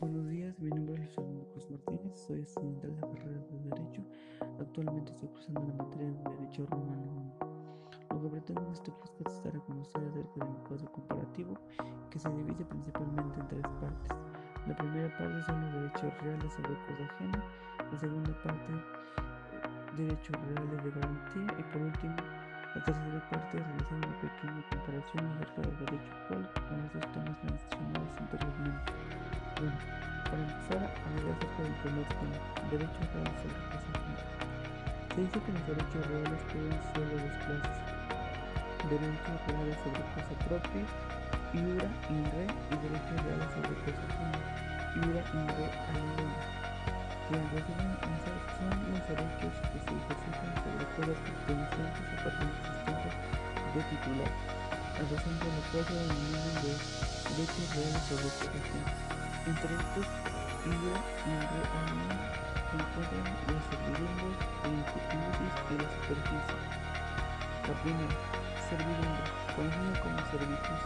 Buenos días, mi nombre es Fernando Cruz Martínez, soy estudiante de la carrera de Derecho. Actualmente estoy cursando la materia de Derecho Romano. Lo que pretendo en este podcast es dar a conocer acerca de mi cuadro comparativo, que se divide principalmente en tres partes. La primera parte son los derechos reales sobre cosa ajena, la segunda parte, derechos reales de garantía, y por último, la tercera parte realizar una pequeña comparación acerca del derecho actual con los dos temas mencionados anteriormente. Bueno, para empezar a hablar acerca del primer tema, derechos reales sobre cosa ajena. Se dice que los derechos reales ser de dos clases. Derechos reales sobre cosa propia, iura in re, y derechos reales sobre cosa ajena, iura in re aliena. Que en resumen son los derechos que se ejercitan sobre cosas pertenecientes o patentes de titular, a razón de la cual se denominan de derechos reales sobre cosa. Entre estos, y Real se encuentran los servidumbres, el incubitus y la superficie. La primera, servidumbre, conocida como servicios,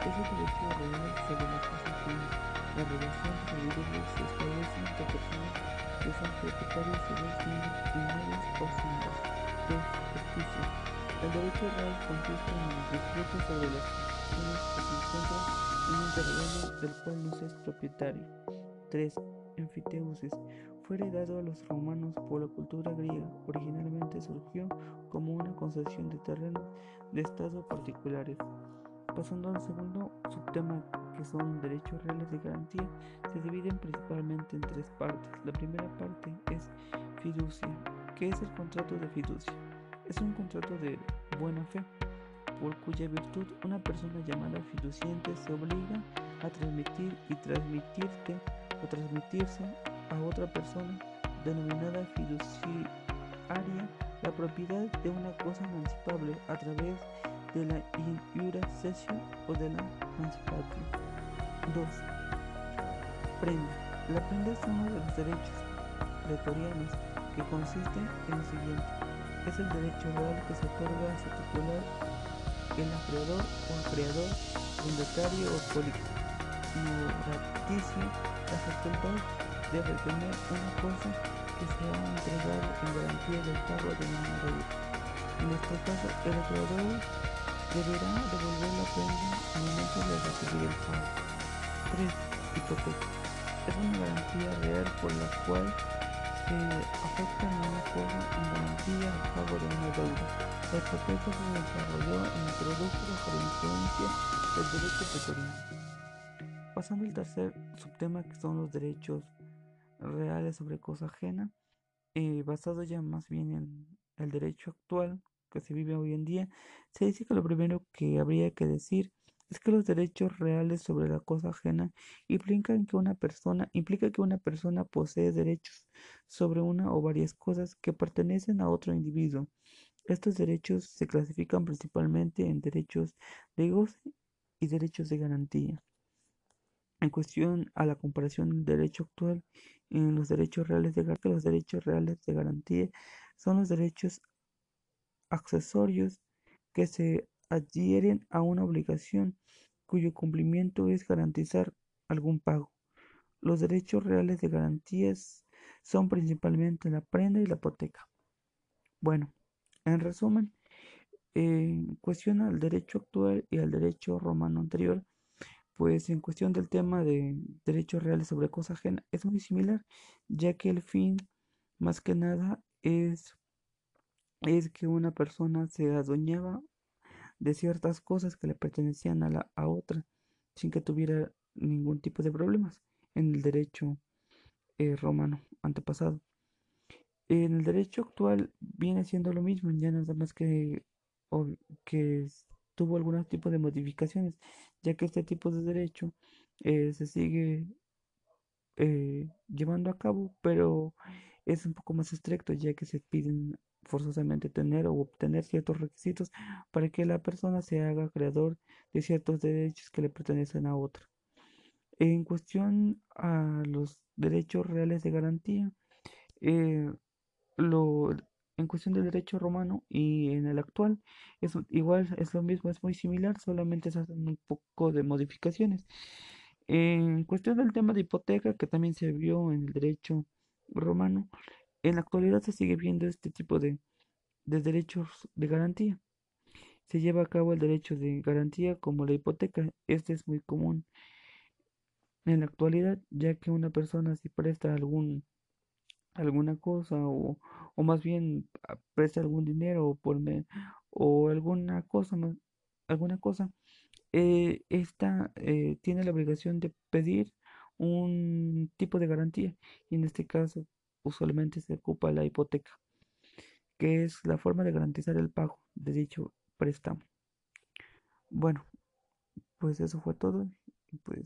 es el derecho real sobre la cosa ajena. La relación de servidumbre se establece entre personas que son propietarios de dos bienes inmuebles o fundos. 2. Justicia. El derecho real consiste en el disfrute sobre las personas que se encuentran un terreno del cual no es propietario. 3. Enfiteusis. Fue heredado a los romanos por la cultura griega. Originalmente surgió como una concesión de terrenos de estado particulares. Pasando al segundo subtema, que son derechos reales de garantía, se dividen principalmente en tres partes. La primera parte es fiducia. ¿Qué es el contrato de fiducia? Es un contrato de buena fe por cuya virtud una persona llamada fiduciente se obliga a transmitir y transmitirte o transmitirse a otra persona denominada fiduciaria la propiedad de una cosa emancipable a través de la iura cesio o de la emancipatio. 2. Prenda. La prenda es uno de los derechos pretorianos que consiste en lo siguiente. Es el derecho real que se otorga a su titular el acreedor o acreedor, fundatario o polinoraticio la facultad de retener una cosa que se ha entregado en garantía del pago de una deuda. En este caso, el acreedor deberá devolver la prenda al momento de recibir el pago. 3. Hipoteca. Es una garantía real por la cual se afecta a una en al pago de una deuda. La hipoteca se desarrolló e introdujo bajo la influencia del derecho pretoriano. Pasando al tercer subtema que son los derechos reales sobre cosa ajena, eh, basado ya más bien en el derecho actual que se vive hoy en día, se dice que lo primero que habría que decir es que los derechos reales sobre la cosa ajena implican que una persona implica que una persona posee derechos sobre una o varias cosas que pertenecen a otro individuo estos derechos se clasifican principalmente en derechos de goce y derechos de garantía. En cuestión a la comparación del derecho actual en los derechos reales de garantía, los derechos reales de garantía son los derechos accesorios que se adhieren a una obligación cuyo cumplimiento es garantizar algún pago. Los derechos reales de garantías son principalmente la prenda y la hipoteca. Bueno, en resumen, en cuestión al derecho actual y al derecho romano anterior, pues en cuestión del tema de derechos reales sobre cosa ajena es muy similar, ya que el fin más que nada es, es que una persona se adueñaba de ciertas cosas que le pertenecían a la a otra sin que tuviera ningún tipo de problemas en el derecho eh, romano antepasado. En el derecho actual viene siendo lo mismo, ya nada más que, que tuvo algunos tipos de modificaciones, ya que este tipo de derecho eh, se sigue eh, llevando a cabo, pero es un poco más estricto, ya que se piden forzosamente tener o obtener ciertos requisitos para que la persona se haga creador de ciertos derechos que le pertenecen a otra. En cuestión a los derechos reales de garantía, eh, lo, en cuestión del derecho romano y en el actual es igual es lo mismo es muy similar solamente se hacen un poco de modificaciones En cuestión del tema de hipoteca, que también se vio en el derecho romano, en la actualidad se sigue viendo este tipo de, de derechos de garantía. Se lleva a cabo el derecho de garantía como la hipoteca. Este es muy común en la actualidad, ya que una persona si presta algún alguna cosa o, o más bien ah, presta algún dinero o o alguna cosa alguna cosa eh, esta eh, tiene la obligación de pedir un tipo de garantía y en este caso usualmente se ocupa la hipoteca que es la forma de garantizar el pago de dicho préstamo. Bueno pues eso fue todo. Pues